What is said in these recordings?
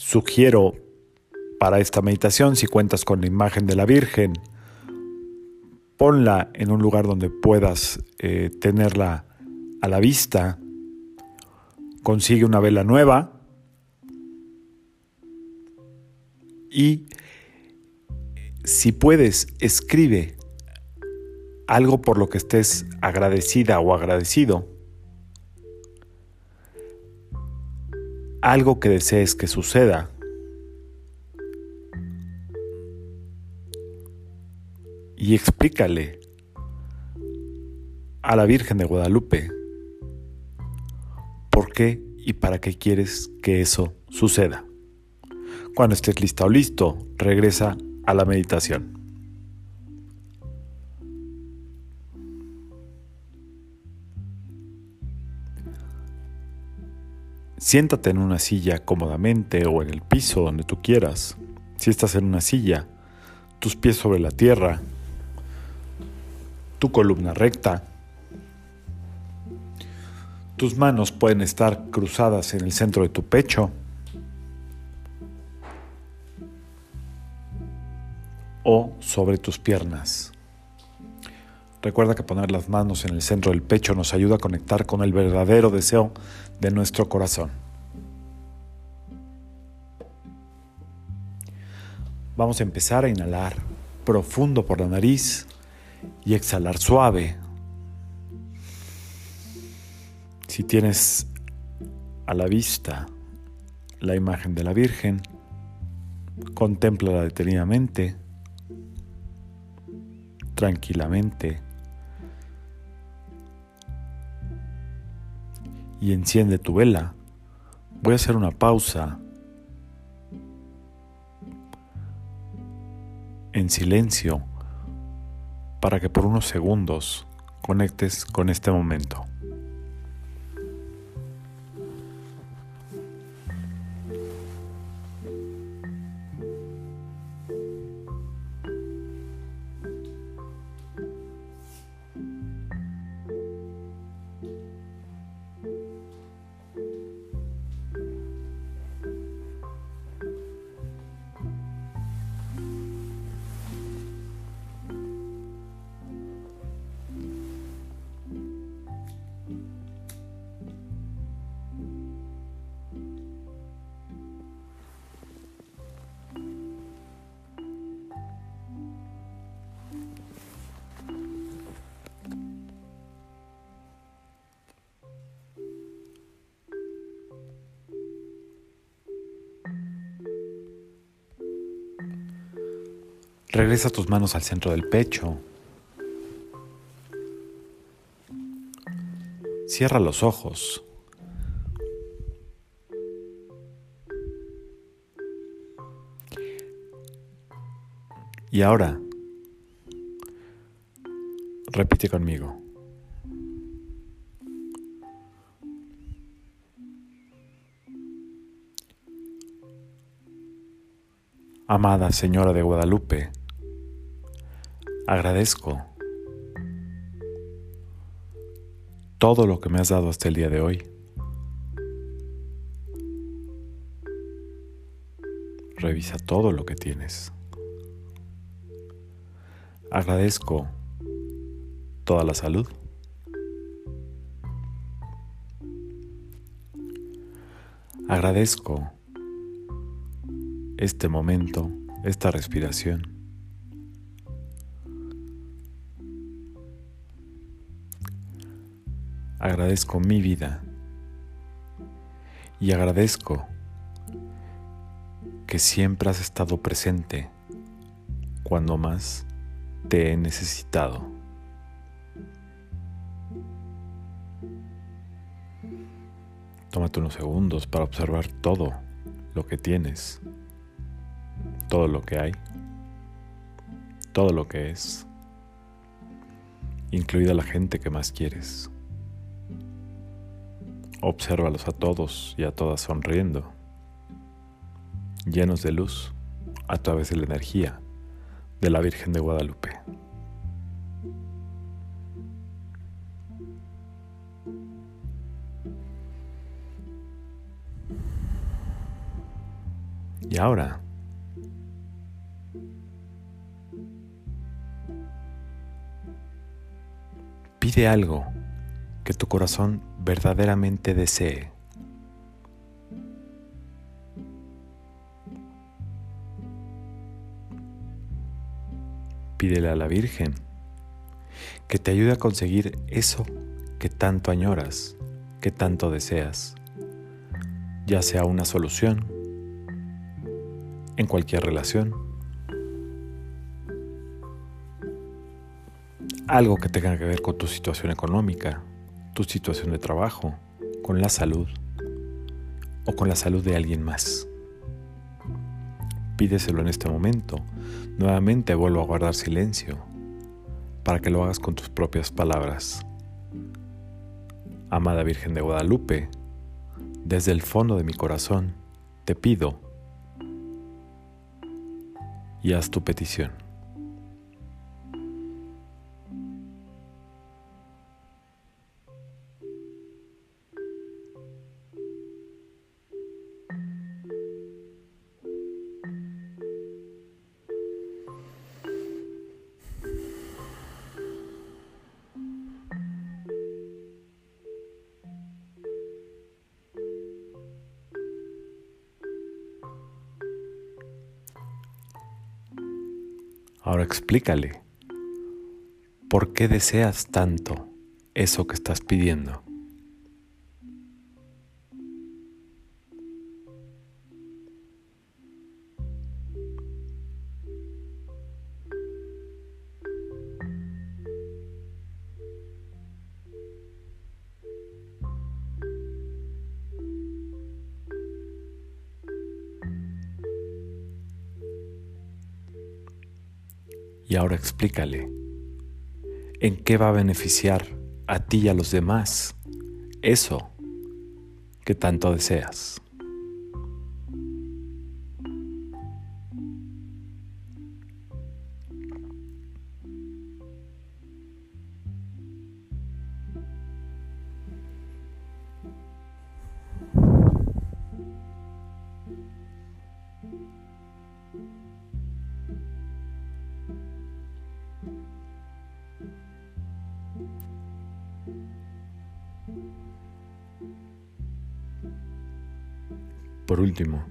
Sugiero para esta meditación, si cuentas con la imagen de la Virgen, ponla en un lugar donde puedas eh, tenerla a la vista. Consigue una vela nueva y si puedes, escribe algo por lo que estés agradecida o agradecido. Algo que desees que suceda. Y explícale a la Virgen de Guadalupe por qué y para qué quieres que eso suceda. Cuando estés lista o listo, regresa a la meditación. Siéntate en una silla cómodamente o en el piso donde tú quieras. Si estás en una silla, tus pies sobre la tierra, tu columna recta. Tus manos pueden estar cruzadas en el centro de tu pecho o sobre tus piernas. Recuerda que poner las manos en el centro del pecho nos ayuda a conectar con el verdadero deseo de nuestro corazón. Vamos a empezar a inhalar profundo por la nariz y exhalar suave. Si tienes a la vista la imagen de la Virgen, contémplala detenidamente, tranquilamente y enciende tu vela. Voy a hacer una pausa en silencio para que por unos segundos conectes con este momento. Regresa tus manos al centro del pecho. Cierra los ojos. Y ahora, repite conmigo. Amada Señora de Guadalupe, agradezco todo lo que me has dado hasta el día de hoy. Revisa todo lo que tienes. Agradezco toda la salud. Agradezco este momento, esta respiración. Agradezco mi vida y agradezco que siempre has estado presente cuando más te he necesitado. Tómate unos segundos para observar todo lo que tienes todo lo que hay, todo lo que es, incluida la gente que más quieres. Obsérvalos a todos y a todas sonriendo, llenos de luz a través de la energía de la Virgen de Guadalupe. Y ahora, pide algo que tu corazón verdaderamente desee. Pídele a la Virgen que te ayude a conseguir eso que tanto añoras, que tanto deseas, ya sea una solución en cualquier relación, algo que tenga que ver con tu situación económica, tu situación de trabajo, con la salud o con la salud de alguien más. Pídeselo en este momento. Nuevamente vuelvo a guardar silencio para que lo hagas con tus propias palabras. Amada Virgen de Guadalupe, desde el fondo de mi corazón te pido y haz tu petición. Ahora explícale, ¿por qué deseas tanto eso que estás pidiendo? Y ahora explícale, ¿en qué va a beneficiar a ti y a los demás eso que tanto deseas? Por último,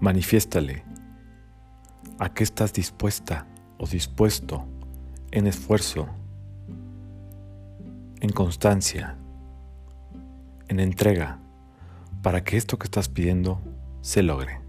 manifiéstale a qué estás dispuesta o dispuesto en esfuerzo, en constancia, en entrega, para que esto que estás pidiendo se logre.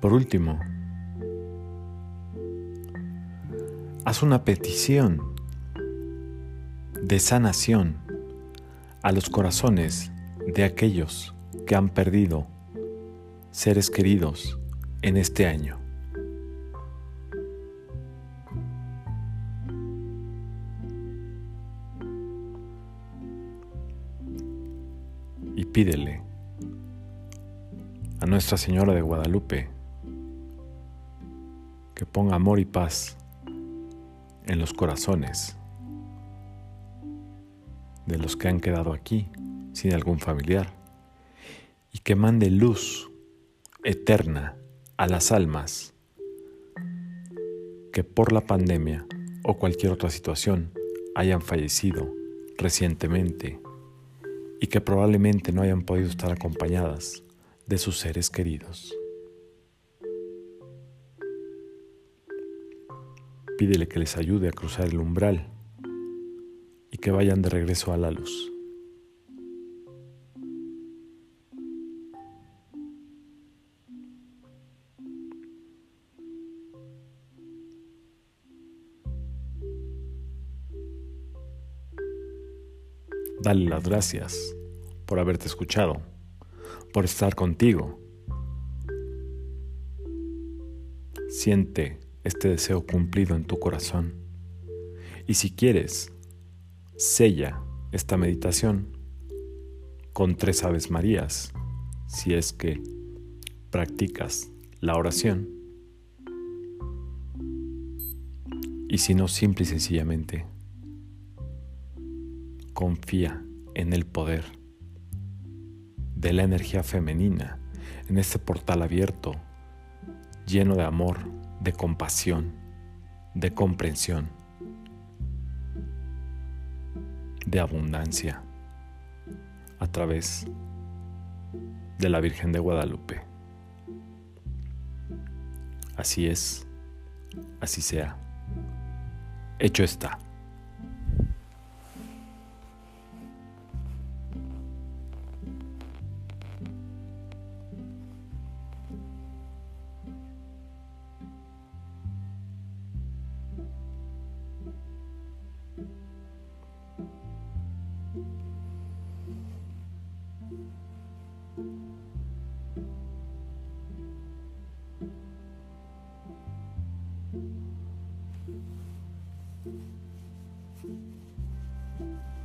Por último, haz una petición de sanación a los corazones de aquellos que han perdido seres queridos en este año. Y pídele a Nuestra Señora de Guadalupe que ponga amor y paz en los corazones de los que han quedado aquí sin algún familiar y que mande luz eterna a las almas que por la pandemia o cualquier otra situación hayan fallecido recientemente y que probablemente no hayan podido estar acompañadas de sus seres queridos. pídele que les ayude a cruzar el umbral y que vayan de regreso a la luz. Dale las gracias por haberte escuchado, por estar contigo. Siente este deseo cumplido en tu corazón. Y si quieres, sella esta meditación con tres Aves Marías, si es que practicas la oración. Y si no, simple y sencillamente, confía en el poder de la energía femenina, en este portal abierto, lleno de amor, de compasión, de comprensión, de abundancia, a través de la Virgen de Guadalupe. Así es, así sea. Hecho está. Thank you.